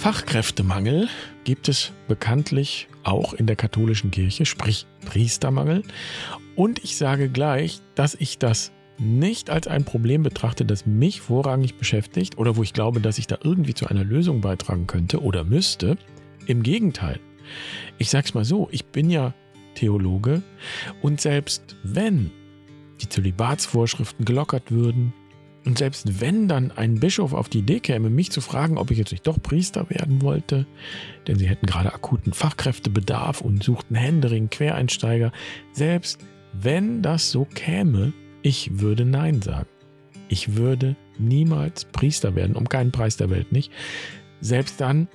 Fachkräftemangel gibt es bekanntlich auch in der katholischen Kirche, sprich Priestermangel. Und ich sage gleich, dass ich das nicht als ein Problem betrachte, das mich vorrangig beschäftigt oder wo ich glaube, dass ich da irgendwie zu einer Lösung beitragen könnte oder müsste. Im Gegenteil. Ich sage es mal so, ich bin ja Theologe und selbst wenn die Zölibatsvorschriften gelockert würden, und selbst wenn dann ein Bischof auf die Idee käme, mich zu fragen, ob ich jetzt nicht doch Priester werden wollte, denn sie hätten gerade akuten Fachkräftebedarf und suchten Händering, Quereinsteiger, selbst wenn das so käme, ich würde Nein sagen. Ich würde niemals Priester werden, um keinen Preis der Welt nicht. Selbst dann,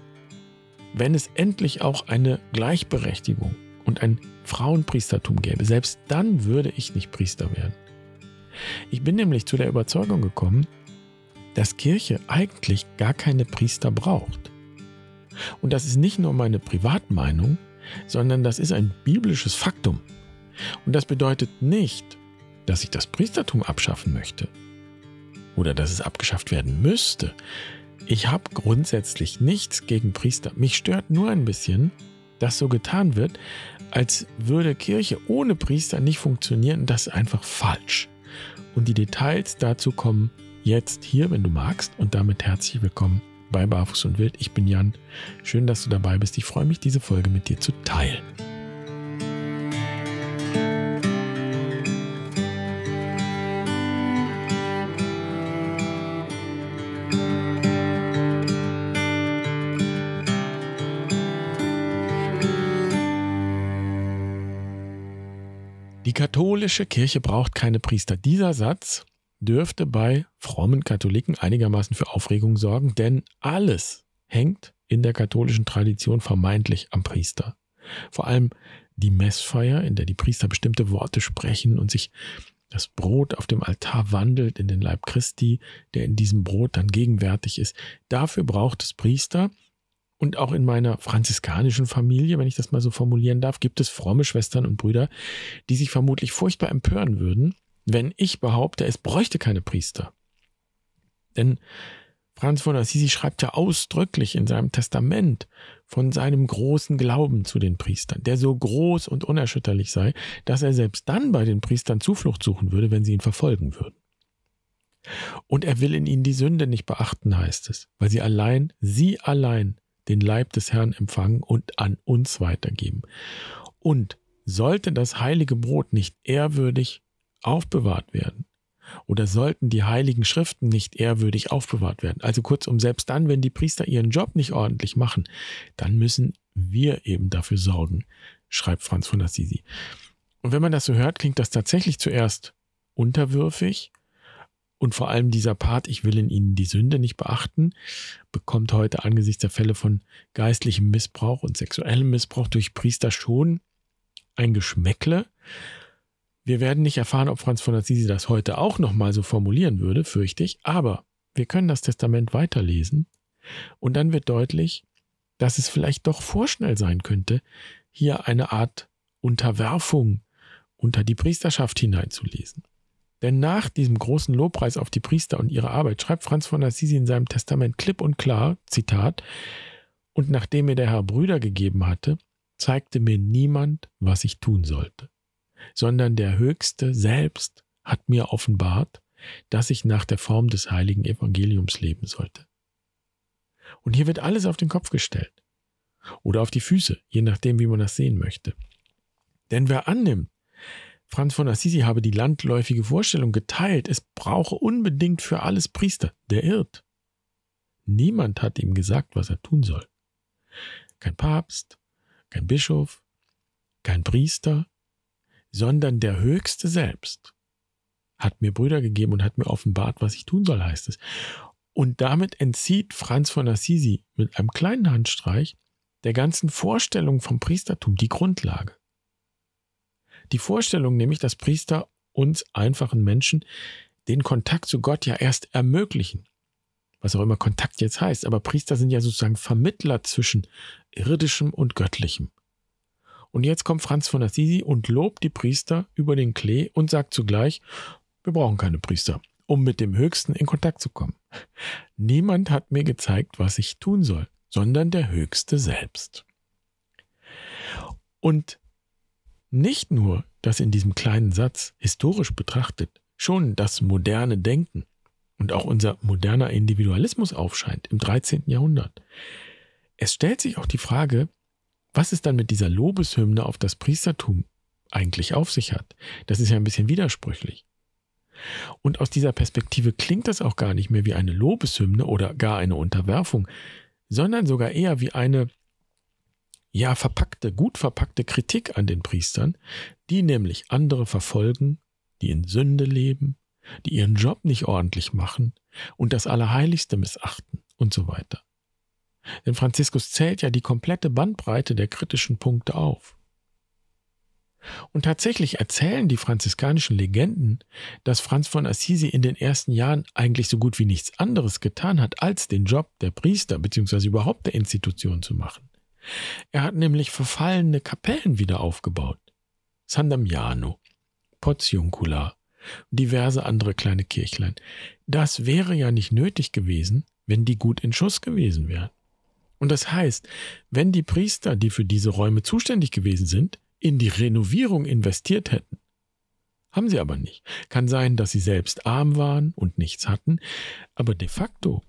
wenn es endlich auch eine Gleichberechtigung und ein Frauenpriestertum gäbe, selbst dann würde ich nicht Priester werden. Ich bin nämlich zu der Überzeugung gekommen, dass Kirche eigentlich gar keine Priester braucht. Und das ist nicht nur meine Privatmeinung, sondern das ist ein biblisches Faktum. Und das bedeutet nicht, dass ich das Priestertum abschaffen möchte oder dass es abgeschafft werden müsste. Ich habe grundsätzlich nichts gegen Priester. Mich stört nur ein bisschen, dass so getan wird, als würde Kirche ohne Priester nicht funktionieren. Das ist einfach falsch. Und die Details dazu kommen jetzt hier, wenn du magst. Und damit herzlich willkommen bei Barfuß und Wild. Ich bin Jan. Schön, dass du dabei bist. Ich freue mich, diese Folge mit dir zu teilen. Katholische Kirche braucht keine Priester. Dieser Satz dürfte bei frommen Katholiken einigermaßen für Aufregung sorgen, denn alles hängt in der katholischen Tradition vermeintlich am Priester. Vor allem die Messfeier, in der die Priester bestimmte Worte sprechen und sich das Brot auf dem Altar wandelt in den Leib Christi, der in diesem Brot dann gegenwärtig ist. Dafür braucht es Priester, und auch in meiner franziskanischen Familie, wenn ich das mal so formulieren darf, gibt es fromme Schwestern und Brüder, die sich vermutlich furchtbar empören würden, wenn ich behaupte, es bräuchte keine Priester. Denn Franz von Assisi schreibt ja ausdrücklich in seinem Testament von seinem großen Glauben zu den Priestern, der so groß und unerschütterlich sei, dass er selbst dann bei den Priestern Zuflucht suchen würde, wenn sie ihn verfolgen würden. Und er will in ihnen die Sünde nicht beachten, heißt es, weil sie allein, sie allein den Leib des Herrn empfangen und an uns weitergeben. Und sollte das heilige Brot nicht ehrwürdig aufbewahrt werden, oder sollten die heiligen Schriften nicht ehrwürdig aufbewahrt werden, also kurzum, selbst dann, wenn die Priester ihren Job nicht ordentlich machen, dann müssen wir eben dafür sorgen, schreibt Franz von Assisi. Und wenn man das so hört, klingt das tatsächlich zuerst unterwürfig, und vor allem dieser Part, ich will in ihnen die Sünde nicht beachten, bekommt heute angesichts der Fälle von geistlichem Missbrauch und sexuellem Missbrauch durch Priester schon ein Geschmäckle. Wir werden nicht erfahren, ob Franz von Assisi das heute auch nochmal so formulieren würde, fürchte ich, aber wir können das Testament weiterlesen und dann wird deutlich, dass es vielleicht doch vorschnell sein könnte, hier eine Art Unterwerfung unter die Priesterschaft hineinzulesen. Denn nach diesem großen Lobpreis auf die Priester und ihre Arbeit schreibt Franz von Assisi in seinem Testament klipp und klar, Zitat, und nachdem mir der Herr Brüder gegeben hatte, zeigte mir niemand, was ich tun sollte, sondern der Höchste selbst hat mir offenbart, dass ich nach der Form des heiligen Evangeliums leben sollte. Und hier wird alles auf den Kopf gestellt. Oder auf die Füße, je nachdem, wie man das sehen möchte. Denn wer annimmt, Franz von Assisi habe die landläufige Vorstellung geteilt, es brauche unbedingt für alles Priester. Der irrt. Niemand hat ihm gesagt, was er tun soll. Kein Papst, kein Bischof, kein Priester, sondern der Höchste selbst hat mir Brüder gegeben und hat mir offenbart, was ich tun soll, heißt es. Und damit entzieht Franz von Assisi mit einem kleinen Handstreich der ganzen Vorstellung vom Priestertum die Grundlage. Die Vorstellung nämlich, dass Priester uns einfachen Menschen den Kontakt zu Gott ja erst ermöglichen. Was auch immer Kontakt jetzt heißt, aber Priester sind ja sozusagen Vermittler zwischen irdischem und göttlichem. Und jetzt kommt Franz von Assisi und lobt die Priester über den Klee und sagt zugleich, wir brauchen keine Priester, um mit dem Höchsten in Kontakt zu kommen. Niemand hat mir gezeigt, was ich tun soll, sondern der Höchste selbst. Und nicht nur, dass in diesem kleinen Satz historisch betrachtet schon das moderne Denken und auch unser moderner Individualismus aufscheint im 13. Jahrhundert. Es stellt sich auch die Frage, was es dann mit dieser Lobeshymne auf das Priestertum eigentlich auf sich hat. Das ist ja ein bisschen widersprüchlich. Und aus dieser Perspektive klingt das auch gar nicht mehr wie eine Lobeshymne oder gar eine Unterwerfung, sondern sogar eher wie eine ja verpackte, gut verpackte Kritik an den Priestern, die nämlich andere verfolgen, die in Sünde leben, die ihren Job nicht ordentlich machen und das Allerheiligste missachten und so weiter. Denn Franziskus zählt ja die komplette Bandbreite der kritischen Punkte auf. Und tatsächlich erzählen die franziskanischen Legenden, dass Franz von Assisi in den ersten Jahren eigentlich so gut wie nichts anderes getan hat, als den Job der Priester bzw. überhaupt der Institution zu machen. Er hat nämlich verfallene Kapellen wieder aufgebaut. San Damiano, Portiuncula, diverse andere kleine Kirchlein. Das wäre ja nicht nötig gewesen, wenn die gut in Schuss gewesen wären. Und das heißt, wenn die Priester, die für diese Räume zuständig gewesen sind, in die Renovierung investiert hätten, haben sie aber nicht. Kann sein, dass sie selbst arm waren und nichts hatten, aber de facto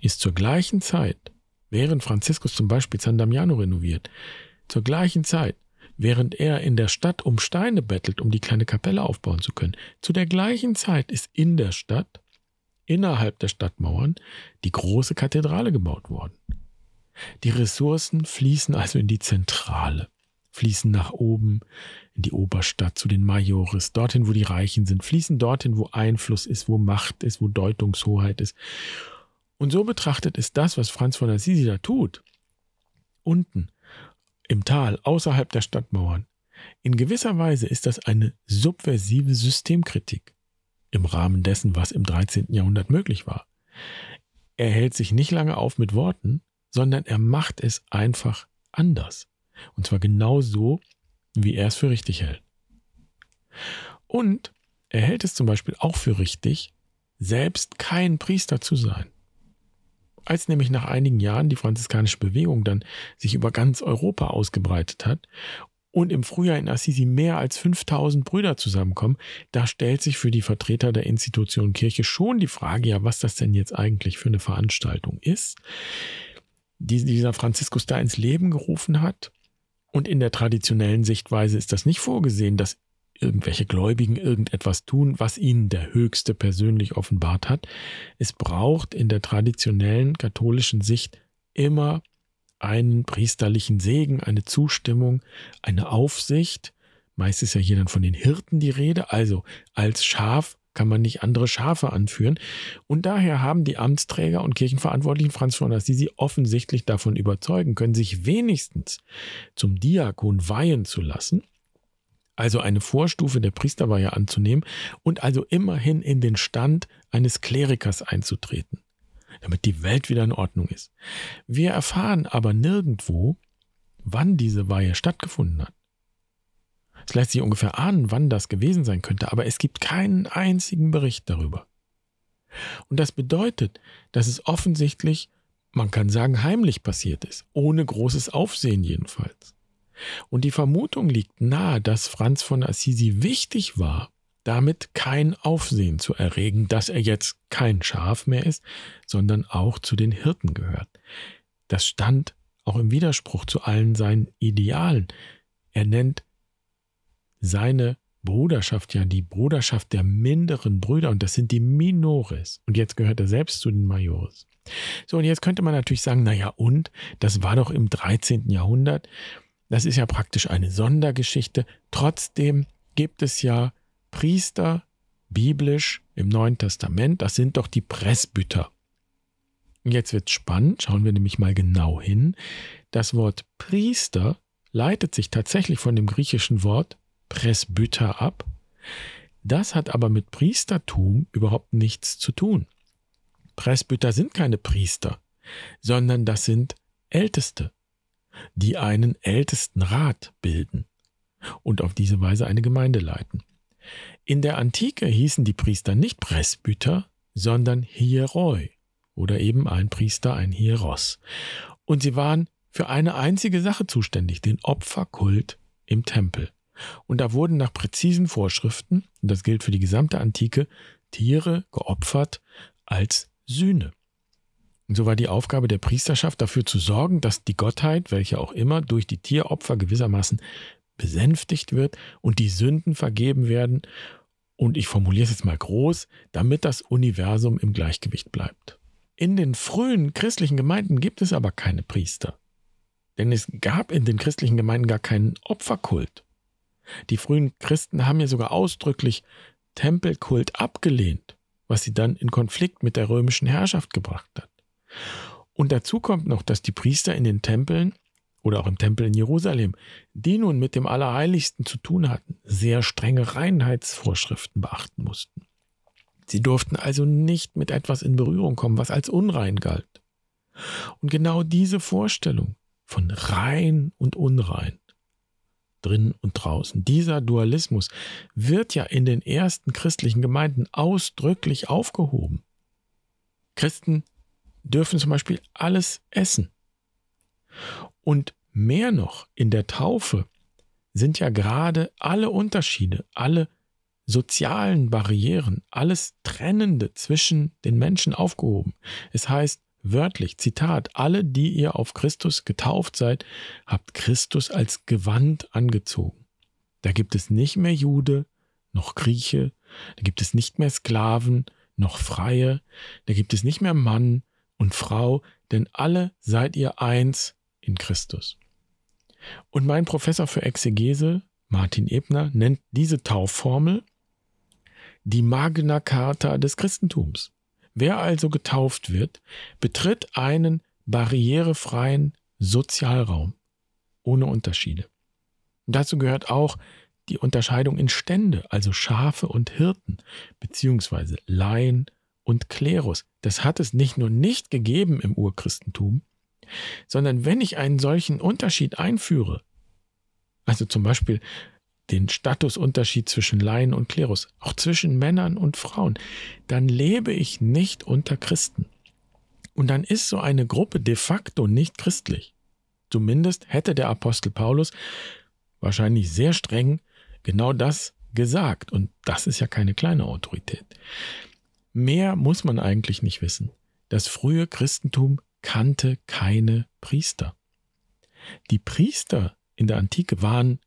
ist zur gleichen Zeit, während Franziskus zum Beispiel San Damiano renoviert, zur gleichen Zeit während er in der Stadt um Steine bettelt, um die kleine Kapelle aufbauen zu können. Zu der gleichen Zeit ist in der Stadt, innerhalb der Stadtmauern, die große Kathedrale gebaut worden. Die Ressourcen fließen also in die Zentrale, fließen nach oben, in die Oberstadt, zu den Majores, dorthin, wo die Reichen sind, fließen dorthin, wo Einfluss ist, wo Macht ist, wo Deutungshoheit ist. Und so betrachtet ist das, was Franz von Assisi da tut, unten im Tal außerhalb der Stadtmauern. In gewisser Weise ist das eine subversive Systemkritik im Rahmen dessen, was im 13. Jahrhundert möglich war. Er hält sich nicht lange auf mit Worten, sondern er macht es einfach anders. Und zwar genau so, wie er es für richtig hält. Und er hält es zum Beispiel auch für richtig, selbst kein Priester zu sein. Als nämlich nach einigen Jahren die franziskanische Bewegung dann sich über ganz Europa ausgebreitet hat und im Frühjahr in Assisi mehr als 5000 Brüder zusammenkommen, da stellt sich für die Vertreter der Institution Kirche schon die Frage, ja, was das denn jetzt eigentlich für eine Veranstaltung ist, die dieser Franziskus da ins Leben gerufen hat. Und in der traditionellen Sichtweise ist das nicht vorgesehen, dass irgendwelche Gläubigen irgendetwas tun, was ihnen der Höchste persönlich offenbart hat. Es braucht in der traditionellen katholischen Sicht immer einen priesterlichen Segen, eine Zustimmung, eine Aufsicht. Meist ist ja hier dann von den Hirten die Rede. Also als Schaf kann man nicht andere Schafe anführen. Und daher haben die Amtsträger und Kirchenverantwortlichen Franz von Assisi offensichtlich davon überzeugen können, sich wenigstens zum Diakon weihen zu lassen also eine Vorstufe der Priesterweihe anzunehmen und also immerhin in den Stand eines Klerikers einzutreten, damit die Welt wieder in Ordnung ist. Wir erfahren aber nirgendwo, wann diese Weihe stattgefunden hat. Es lässt sich ungefähr ahnen, wann das gewesen sein könnte, aber es gibt keinen einzigen Bericht darüber. Und das bedeutet, dass es offensichtlich, man kann sagen, heimlich passiert ist, ohne großes Aufsehen jedenfalls. Und die Vermutung liegt nahe, dass Franz von Assisi wichtig war, damit kein Aufsehen zu erregen, dass er jetzt kein Schaf mehr ist, sondern auch zu den Hirten gehört. Das stand auch im Widerspruch zu allen seinen Idealen. Er nennt seine Bruderschaft ja die Bruderschaft der minderen Brüder und das sind die Minores. Und jetzt gehört er selbst zu den Majores. So, und jetzt könnte man natürlich sagen, naja, und das war doch im 13. Jahrhundert. Das ist ja praktisch eine Sondergeschichte. Trotzdem gibt es ja Priester biblisch im Neuen Testament. Das sind doch die Presbyter. Und jetzt wird spannend. Schauen wir nämlich mal genau hin. Das Wort Priester leitet sich tatsächlich von dem griechischen Wort Presbyter ab. Das hat aber mit Priestertum überhaupt nichts zu tun. Presbyter sind keine Priester, sondern das sind Älteste die einen ältesten Rat bilden und auf diese Weise eine Gemeinde leiten. In der Antike hießen die Priester nicht Presbyter, sondern Hieroi oder eben ein Priester, ein Hieros. Und sie waren für eine einzige Sache zuständig, den Opferkult im Tempel. Und da wurden nach präzisen Vorschriften, und das gilt für die gesamte Antike, Tiere geopfert als Sühne. Und so war die Aufgabe der Priesterschaft dafür zu sorgen, dass die Gottheit, welche auch immer, durch die Tieropfer gewissermaßen besänftigt wird und die Sünden vergeben werden. Und ich formuliere es jetzt mal groß, damit das Universum im Gleichgewicht bleibt. In den frühen christlichen Gemeinden gibt es aber keine Priester. Denn es gab in den christlichen Gemeinden gar keinen Opferkult. Die frühen Christen haben ja sogar ausdrücklich Tempelkult abgelehnt, was sie dann in Konflikt mit der römischen Herrschaft gebracht hat. Und dazu kommt noch, dass die Priester in den Tempeln oder auch im Tempel in Jerusalem, die nun mit dem Allerheiligsten zu tun hatten, sehr strenge Reinheitsvorschriften beachten mussten. Sie durften also nicht mit etwas in Berührung kommen, was als unrein galt. Und genau diese Vorstellung von rein und unrein, drin und draußen, dieser Dualismus wird ja in den ersten christlichen Gemeinden ausdrücklich aufgehoben. Christen dürfen zum Beispiel alles essen. Und mehr noch, in der Taufe sind ja gerade alle Unterschiede, alle sozialen Barrieren, alles Trennende zwischen den Menschen aufgehoben. Es heißt wörtlich, Zitat, alle, die ihr auf Christus getauft seid, habt Christus als Gewand angezogen. Da gibt es nicht mehr Jude, noch Grieche, da gibt es nicht mehr Sklaven, noch Freie, da gibt es nicht mehr Mann und Frau, denn alle seid ihr eins in Christus. Und mein Professor für Exegese, Martin Ebner, nennt diese Taufformel die Magna Carta des Christentums. Wer also getauft wird, betritt einen barrierefreien Sozialraum ohne Unterschiede. Dazu gehört auch die Unterscheidung in Stände, also Schafe und Hirten, beziehungsweise Laien und Klerus. Das hat es nicht nur nicht gegeben im Urchristentum, sondern wenn ich einen solchen Unterschied einführe, also zum Beispiel den Statusunterschied zwischen Laien und Klerus, auch zwischen Männern und Frauen, dann lebe ich nicht unter Christen. Und dann ist so eine Gruppe de facto nicht christlich. Zumindest hätte der Apostel Paulus wahrscheinlich sehr streng genau das gesagt. Und das ist ja keine kleine Autorität. Mehr muss man eigentlich nicht wissen. Das frühe Christentum kannte keine Priester. Die Priester in der Antike waren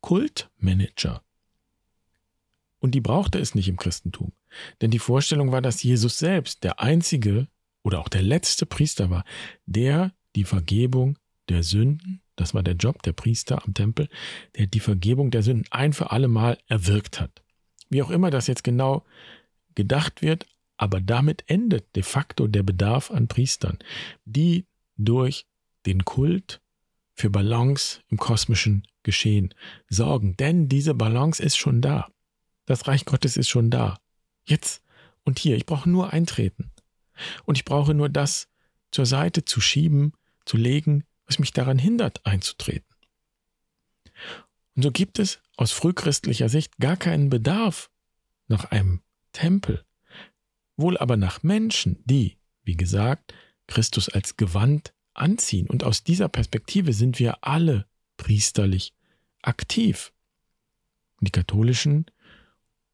Kultmanager. Und die brauchte es nicht im Christentum. Denn die Vorstellung war, dass Jesus selbst der einzige oder auch der letzte Priester war, der die Vergebung der Sünden, das war der Job der Priester am Tempel, der die Vergebung der Sünden ein für alle Mal erwirkt hat. Wie auch immer das jetzt genau gedacht wird, aber damit endet de facto der Bedarf an Priestern, die durch den Kult für Balance im kosmischen Geschehen sorgen. Denn diese Balance ist schon da. Das Reich Gottes ist schon da. Jetzt und hier. Ich brauche nur eintreten. Und ich brauche nur das zur Seite zu schieben, zu legen, was mich daran hindert, einzutreten. Und so gibt es aus frühchristlicher Sicht gar keinen Bedarf nach einem Tempel, wohl aber nach Menschen, die, wie gesagt, Christus als Gewand anziehen. Und aus dieser Perspektive sind wir alle priesterlich aktiv. Die katholischen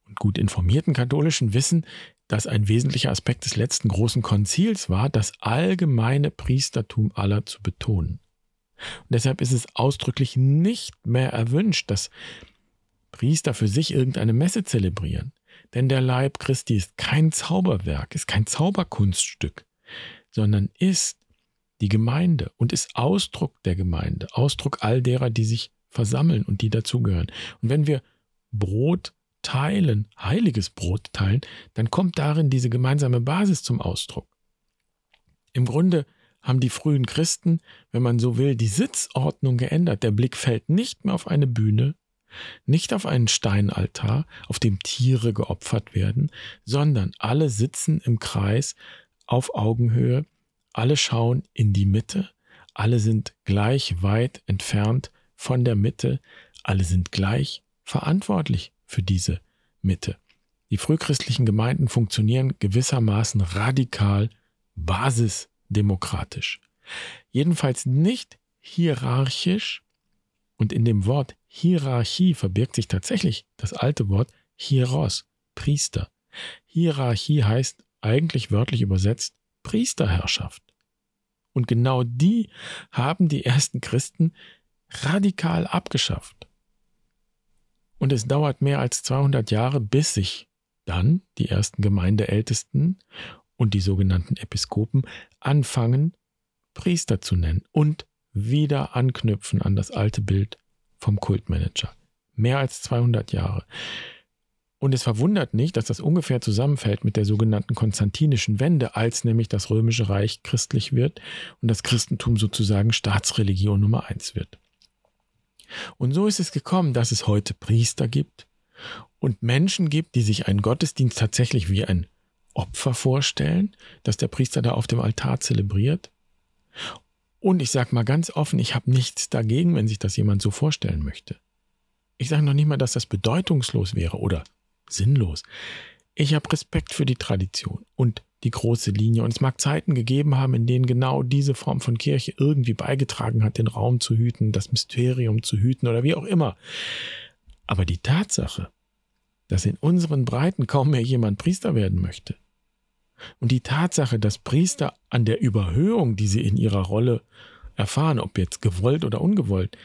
und gut informierten katholischen wissen, dass ein wesentlicher Aspekt des letzten großen Konzils war, das allgemeine Priestertum aller zu betonen. Und deshalb ist es ausdrücklich nicht mehr erwünscht, dass Priester für sich irgendeine Messe zelebrieren. Denn der Leib Christi ist kein Zauberwerk, ist kein Zauberkunststück, sondern ist die Gemeinde und ist Ausdruck der Gemeinde, Ausdruck all derer, die sich versammeln und die dazugehören. Und wenn wir Brot teilen, heiliges Brot teilen, dann kommt darin diese gemeinsame Basis zum Ausdruck. Im Grunde haben die frühen Christen, wenn man so will, die Sitzordnung geändert. Der Blick fällt nicht mehr auf eine Bühne, nicht auf einen Steinaltar, auf dem Tiere geopfert werden, sondern alle sitzen im Kreis auf Augenhöhe, alle schauen in die Mitte, alle sind gleich weit entfernt von der Mitte, alle sind gleich verantwortlich für diese Mitte. Die frühchristlichen Gemeinden funktionieren gewissermaßen radikal basisdemokratisch. Jedenfalls nicht hierarchisch und in dem Wort Hierarchie verbirgt sich tatsächlich das alte Wort Hieros, Priester. Hierarchie heißt eigentlich wörtlich übersetzt Priesterherrschaft. Und genau die haben die ersten Christen radikal abgeschafft. Und es dauert mehr als 200 Jahre, bis sich dann die ersten Gemeindeältesten und die sogenannten Episkopen anfangen, Priester zu nennen und wieder anknüpfen an das alte Bild vom Kultmanager. Mehr als 200 Jahre. Und es verwundert nicht, dass das ungefähr zusammenfällt mit der sogenannten konstantinischen Wende, als nämlich das römische Reich christlich wird und das Christentum sozusagen Staatsreligion Nummer eins wird. Und so ist es gekommen, dass es heute Priester gibt und Menschen gibt, die sich einen Gottesdienst tatsächlich wie ein Opfer vorstellen, dass der Priester da auf dem Altar zelebriert. Und ich sage mal ganz offen, ich habe nichts dagegen, wenn sich das jemand so vorstellen möchte. Ich sage noch nicht mal, dass das bedeutungslos wäre oder sinnlos. Ich habe Respekt für die Tradition und die große Linie. Und es mag Zeiten gegeben haben, in denen genau diese Form von Kirche irgendwie beigetragen hat, den Raum zu hüten, das Mysterium zu hüten oder wie auch immer. Aber die Tatsache, dass in unseren Breiten kaum mehr jemand Priester werden möchte, und die Tatsache, dass Priester an der Überhöhung, die sie in ihrer Rolle erfahren, ob jetzt gewollt oder ungewollt,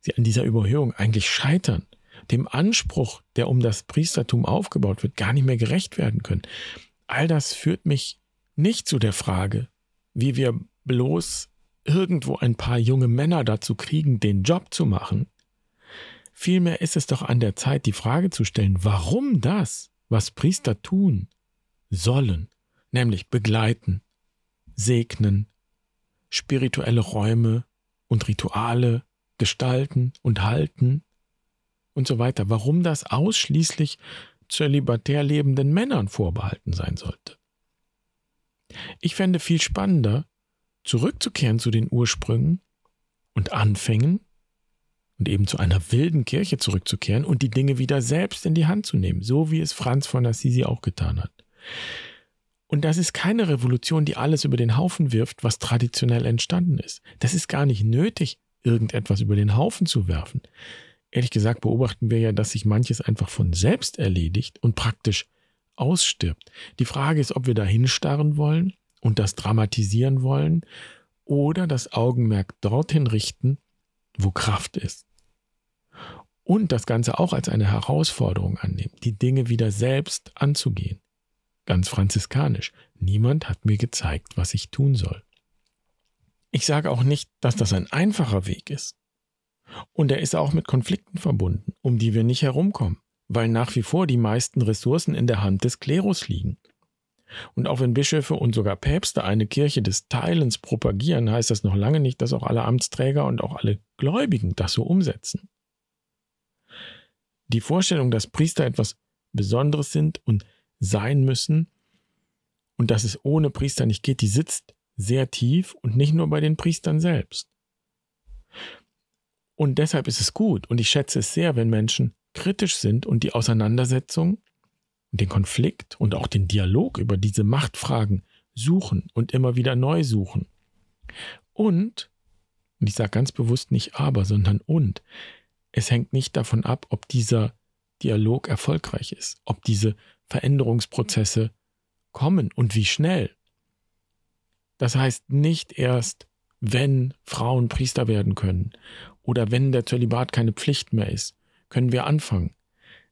sie an dieser Überhöhung eigentlich scheitern, dem Anspruch, der um das Priestertum aufgebaut wird, gar nicht mehr gerecht werden können. All das führt mich nicht zu der Frage, wie wir bloß irgendwo ein paar junge Männer dazu kriegen, den Job zu machen. Vielmehr ist es doch an der Zeit, die Frage zu stellen, warum das, was Priester tun sollen, nämlich begleiten, segnen, spirituelle Räume und Rituale gestalten und halten und so weiter, warum das ausschließlich zölibatär lebenden Männern vorbehalten sein sollte. Ich fände viel spannender, zurückzukehren zu den Ursprüngen und Anfängen und eben zu einer wilden Kirche zurückzukehren und die Dinge wieder selbst in die Hand zu nehmen, so wie es Franz von Assisi auch getan hat. Und das ist keine Revolution, die alles über den Haufen wirft, was traditionell entstanden ist. Das ist gar nicht nötig, irgendetwas über den Haufen zu werfen ehrlich gesagt beobachten wir ja, dass sich manches einfach von selbst erledigt und praktisch ausstirbt. Die Frage ist, ob wir da hinstarren wollen und das dramatisieren wollen oder das Augenmerk dorthin richten, wo Kraft ist. Und das Ganze auch als eine Herausforderung annehmen, die Dinge wieder selbst anzugehen. Ganz franziskanisch. Niemand hat mir gezeigt, was ich tun soll. Ich sage auch nicht, dass das ein einfacher Weg ist. Und er ist auch mit Konflikten verbunden, um die wir nicht herumkommen, weil nach wie vor die meisten Ressourcen in der Hand des Klerus liegen. Und auch wenn Bischöfe und sogar Päpste eine Kirche des Teilens propagieren, heißt das noch lange nicht, dass auch alle Amtsträger und auch alle Gläubigen das so umsetzen. Die Vorstellung, dass Priester etwas Besonderes sind und sein müssen und dass es ohne Priester nicht geht, die sitzt sehr tief und nicht nur bei den Priestern selbst. Und deshalb ist es gut und ich schätze es sehr, wenn Menschen kritisch sind und die Auseinandersetzung, den Konflikt und auch den Dialog über diese Machtfragen suchen und immer wieder neu suchen. Und, und ich sage ganz bewusst nicht aber, sondern und, es hängt nicht davon ab, ob dieser Dialog erfolgreich ist, ob diese Veränderungsprozesse kommen und wie schnell. Das heißt nicht erst, wenn Frauen Priester werden können oder wenn der Zölibat keine Pflicht mehr ist, können wir anfangen,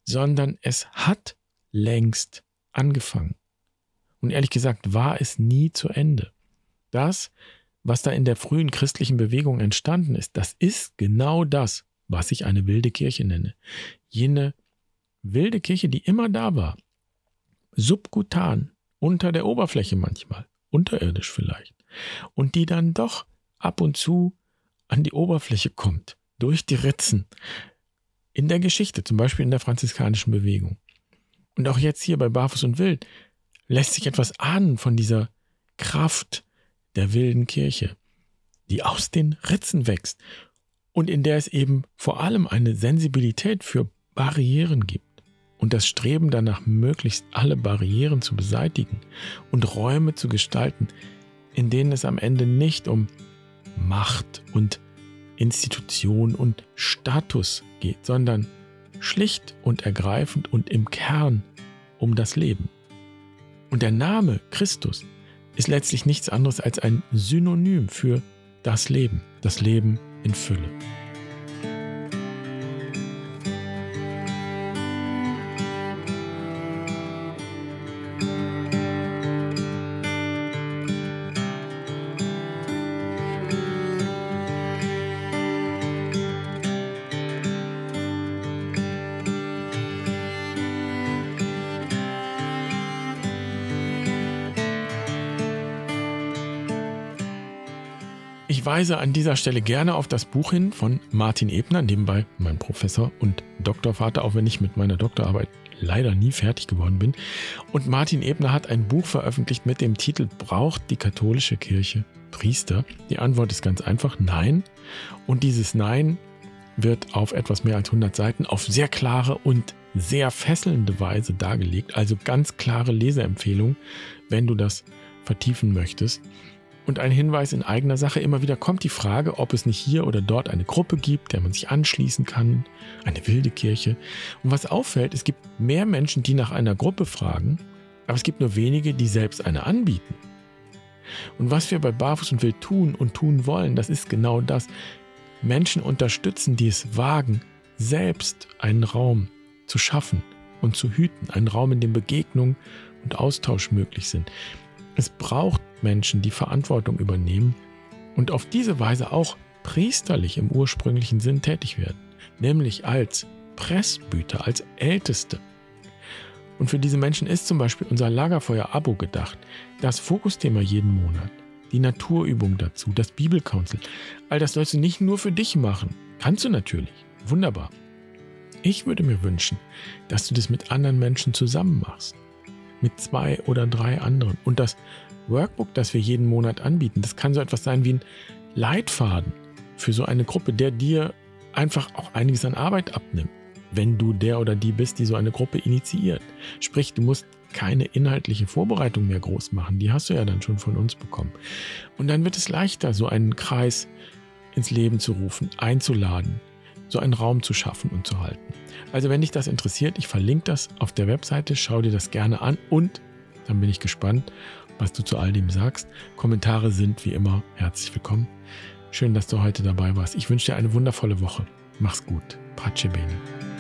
sondern es hat längst angefangen. Und ehrlich gesagt war es nie zu Ende. Das, was da in der frühen christlichen Bewegung entstanden ist, das ist genau das, was ich eine wilde Kirche nenne. Jene wilde Kirche, die immer da war, subkutan, unter der Oberfläche manchmal, unterirdisch vielleicht, und die dann doch ab und zu an die Oberfläche kommt, durch die Ritzen in der Geschichte, zum Beispiel in der franziskanischen Bewegung. Und auch jetzt hier bei Barfuß und Wild lässt sich etwas ahnen von dieser Kraft der wilden Kirche, die aus den Ritzen wächst und in der es eben vor allem eine Sensibilität für Barrieren gibt und das Streben danach, möglichst alle Barrieren zu beseitigen und Räume zu gestalten, in denen es am Ende nicht um Macht und Institution und Status geht, sondern schlicht und ergreifend und im Kern um das Leben. Und der Name Christus ist letztlich nichts anderes als ein Synonym für das Leben, das Leben in Fülle. Ich weise an dieser Stelle gerne auf das Buch hin von Martin Ebner, nebenbei mein Professor und Doktorvater, auch wenn ich mit meiner Doktorarbeit leider nie fertig geworden bin. Und Martin Ebner hat ein Buch veröffentlicht mit dem Titel Braucht die katholische Kirche Priester? Die Antwort ist ganz einfach Nein. Und dieses Nein wird auf etwas mehr als 100 Seiten auf sehr klare und sehr fesselnde Weise dargelegt. Also ganz klare Leseempfehlung, wenn du das vertiefen möchtest. Und ein Hinweis in eigener Sache, immer wieder kommt die Frage, ob es nicht hier oder dort eine Gruppe gibt, der man sich anschließen kann, eine wilde Kirche. Und was auffällt, es gibt mehr Menschen, die nach einer Gruppe fragen, aber es gibt nur wenige, die selbst eine anbieten. Und was wir bei Barfuß und Wild tun und tun wollen, das ist genau das. Menschen unterstützen, die es wagen, selbst einen Raum zu schaffen und zu hüten, einen Raum, in dem Begegnung und Austausch möglich sind. Es braucht Menschen, die Verantwortung übernehmen und auf diese Weise auch priesterlich im ursprünglichen Sinn tätig werden, nämlich als Pressbüter, als Älteste. Und für diese Menschen ist zum Beispiel unser Lagerfeuer-Abo gedacht, das Fokusthema jeden Monat, die Naturübung dazu, das Bibelcouncil. All das sollst du nicht nur für dich machen. Kannst du natürlich. Wunderbar. Ich würde mir wünschen, dass du das mit anderen Menschen zusammen machst mit zwei oder drei anderen. Und das Workbook, das wir jeden Monat anbieten, das kann so etwas sein wie ein Leitfaden für so eine Gruppe, der dir einfach auch einiges an Arbeit abnimmt, wenn du der oder die bist, die so eine Gruppe initiiert. Sprich, du musst keine inhaltliche Vorbereitung mehr groß machen, die hast du ja dann schon von uns bekommen. Und dann wird es leichter, so einen Kreis ins Leben zu rufen, einzuladen, so einen Raum zu schaffen und zu halten. Also wenn dich das interessiert, ich verlinke das auf der Webseite, schau dir das gerne an und dann bin ich gespannt, was du zu all dem sagst. Kommentare sind wie immer herzlich willkommen. Schön, dass du heute dabei warst. Ich wünsche dir eine wundervolle Woche. Mach's gut. Pace bene.